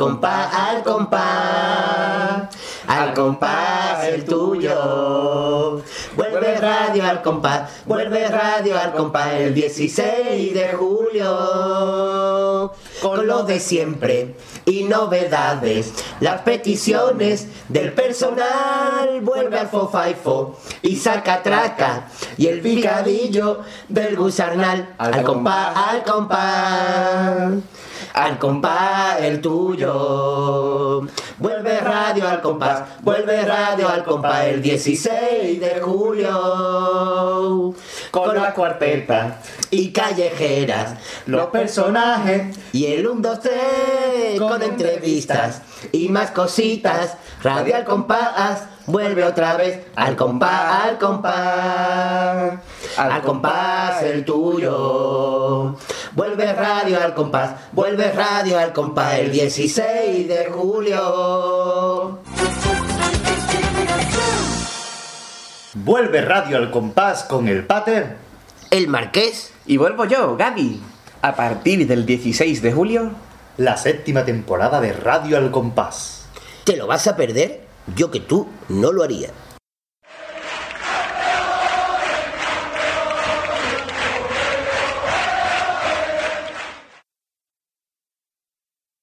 al compás, al compás el tuyo. Vuelve radio al compás, vuelve radio al compás el 16 de julio. Con lo de siempre y novedades, las peticiones del personal. Vuelve al fofaifo y saca traca y el picadillo del gusarnal. Al compás, al compás. Al compás el tuyo. Vuelve radio al compás, vuelve radio al compás el 16 de julio. Con la cuarteta y callejeras, los personajes y el 1, 2, 3 con entrevistas y más cositas. Radio al compás, vuelve otra vez al compás, al compás. Al compás el tuyo. Vuelve radio al compás, vuelve radio al compás el 16 de julio. Vuelve Radio al Compás con el Pater. El Marqués. Y vuelvo yo, Gaby. A partir del 16 de julio, La séptima temporada de Radio al Compás. ¿Te lo vas a perder? Yo que tú no lo haría.